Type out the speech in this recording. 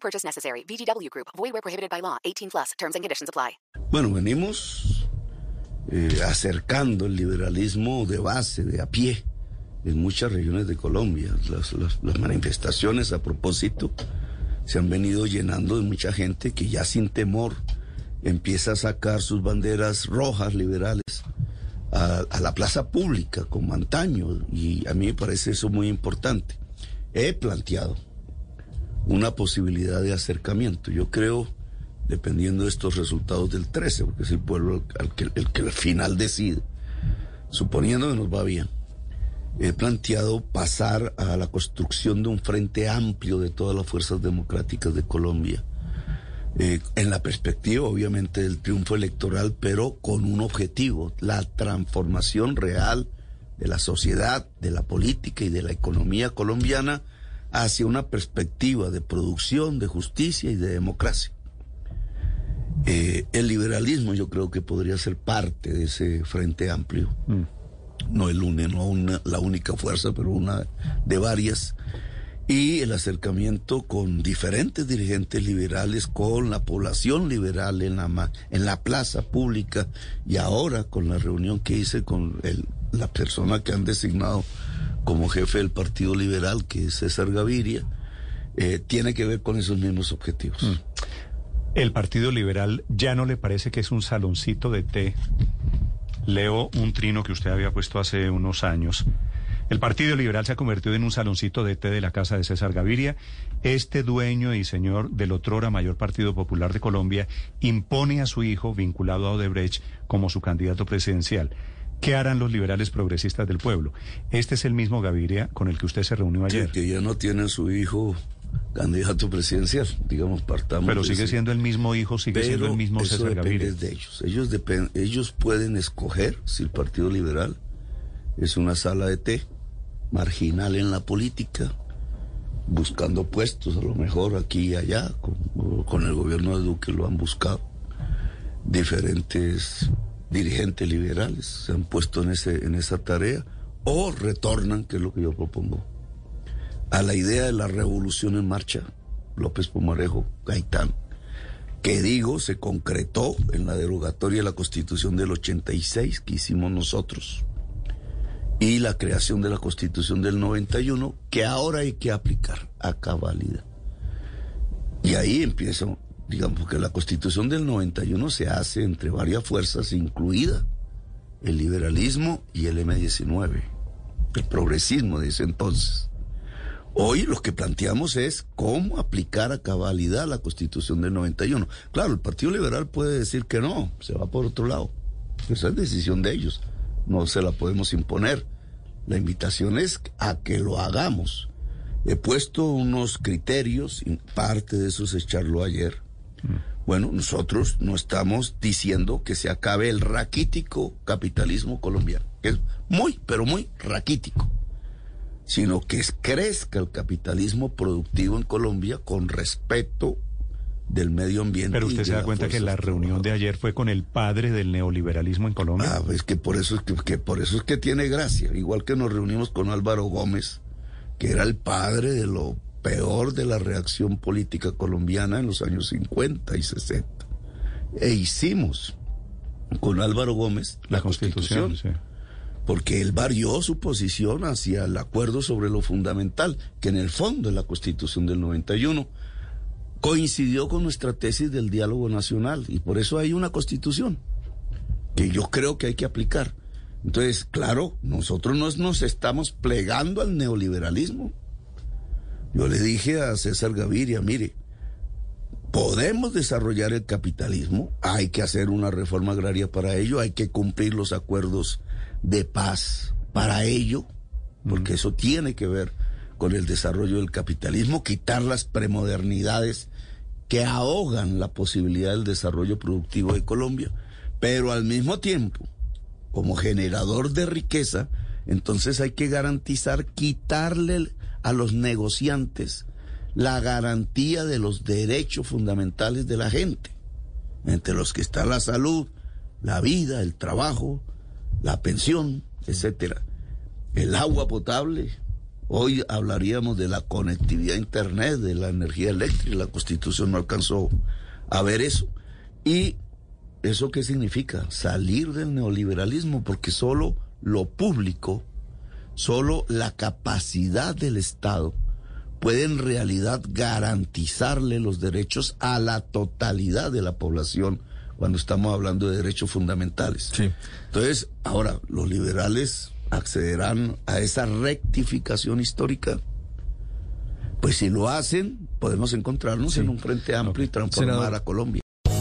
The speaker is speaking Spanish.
Purchase necessary. VGW Group. Void where prohibited by law. 18 plus. Terms and conditions apply. Bueno, venimos eh, acercando el liberalismo de base, de a pie, en muchas regiones de Colombia. Las, las, las manifestaciones a propósito se han venido llenando de mucha gente que ya sin temor empieza a sacar sus banderas rojas liberales a, a, la plaza pública como antaño y a mí me parece eso muy importante. He planteado una posibilidad de acercamiento. Yo creo, dependiendo de estos resultados del 13, porque es el pueblo el que, el al final decide, suponiendo que nos va bien, he planteado pasar a la construcción de un frente amplio de todas las fuerzas democráticas de Colombia eh, en la perspectiva, obviamente, del triunfo electoral, pero con un objetivo, la transformación real de la sociedad, de la política y de la economía colombiana hacia una perspectiva de producción, de justicia y de democracia. Eh, el liberalismo yo creo que podría ser parte de ese frente amplio. Mm. No el UNE, no una, la única fuerza, pero una de varias y el acercamiento con diferentes dirigentes liberales, con la población liberal en la, en la plaza pública y ahora con la reunión que hice con el, la persona que han designado como jefe del Partido Liberal, que es César Gaviria, eh, tiene que ver con esos mismos objetivos. Mm. ¿El Partido Liberal ya no le parece que es un saloncito de té? Leo un trino que usted había puesto hace unos años el Partido Liberal se ha convertido en un saloncito de té de la casa de César Gaviria. Este dueño y señor del otrora mayor Partido Popular de Colombia impone a su hijo, vinculado a Odebrecht, como su candidato presidencial. ¿Qué harán los liberales progresistas del pueblo? Este es el mismo Gaviria con el que usted se reunió ayer. Que, que ya no tiene su hijo candidato presidencial, digamos, partamos. Pero sigue siendo el mismo hijo, sigue siendo el mismo eso César depende Gaviria. de ellos. Ellos, depend, ellos pueden escoger si el Partido Liberal es una sala de té marginal en la política, buscando puestos, a lo mejor aquí y allá, con, con, el gobierno de Duque lo han buscado. Diferentes dirigentes liberales se han puesto en, ese, en esa tarea o retornan, que es lo que yo propongo, a la idea de la revolución en marcha, López Pomarejo, Gaitán, que digo, se concretó en la derogatoria de la Constitución del 86 que hicimos nosotros y la creación de la Constitución del 91 que ahora hay que aplicar a cabalidad. Y ahí empieza, digamos que la Constitución del 91 se hace entre varias fuerzas, incluida el liberalismo y el M19, el progresismo de ese entonces. Hoy lo que planteamos es cómo aplicar a cabalidad la Constitución del 91. Claro, el Partido Liberal puede decir que no, se va por otro lado. Esa es decisión de ellos no se la podemos imponer. La invitación es a que lo hagamos. He puesto unos criterios, parte de eso se charló ayer. Bueno, nosotros no estamos diciendo que se acabe el raquítico capitalismo colombiano, que es muy, pero muy raquítico, sino que crezca el capitalismo productivo en Colombia con respeto del medio ambiente. Pero usted se da cuenta que la reunión de ayer fue con el padre del neoliberalismo en Colombia. Ah, es que por eso es que, que, por eso es que tiene gracia. Igual que nos reunimos con Álvaro Gómez, que era el padre de lo peor de la reacción política colombiana en los años 50 y 60. E hicimos con Álvaro Gómez la, la constitución. constitución sí. Porque él varió su posición hacia el acuerdo sobre lo fundamental, que en el fondo es la constitución del 91 coincidió con nuestra tesis del diálogo nacional y por eso hay una constitución que yo creo que hay que aplicar. Entonces, claro, nosotros no nos estamos plegando al neoliberalismo. Yo le dije a César Gaviria, mire, podemos desarrollar el capitalismo, hay que hacer una reforma agraria para ello, hay que cumplir los acuerdos de paz para ello, porque eso tiene que ver con el desarrollo del capitalismo, quitar las premodernidades que ahogan la posibilidad del desarrollo productivo de Colombia, pero al mismo tiempo, como generador de riqueza, entonces hay que garantizar quitarle a los negociantes la garantía de los derechos fundamentales de la gente, entre los que está la salud, la vida, el trabajo, la pensión, etcétera, el agua potable. Hoy hablaríamos de la conectividad a internet, de la energía eléctrica, la Constitución no alcanzó a ver eso. ¿Y eso qué significa? Salir del neoliberalismo, porque solo lo público, solo la capacidad del Estado puede en realidad garantizarle los derechos a la totalidad de la población cuando estamos hablando de derechos fundamentales. Sí. Entonces, ahora, los liberales accederán a esa rectificación histórica. Pues si lo hacen, podemos encontrarnos en un frente amplio y transformar Senador. a Colombia.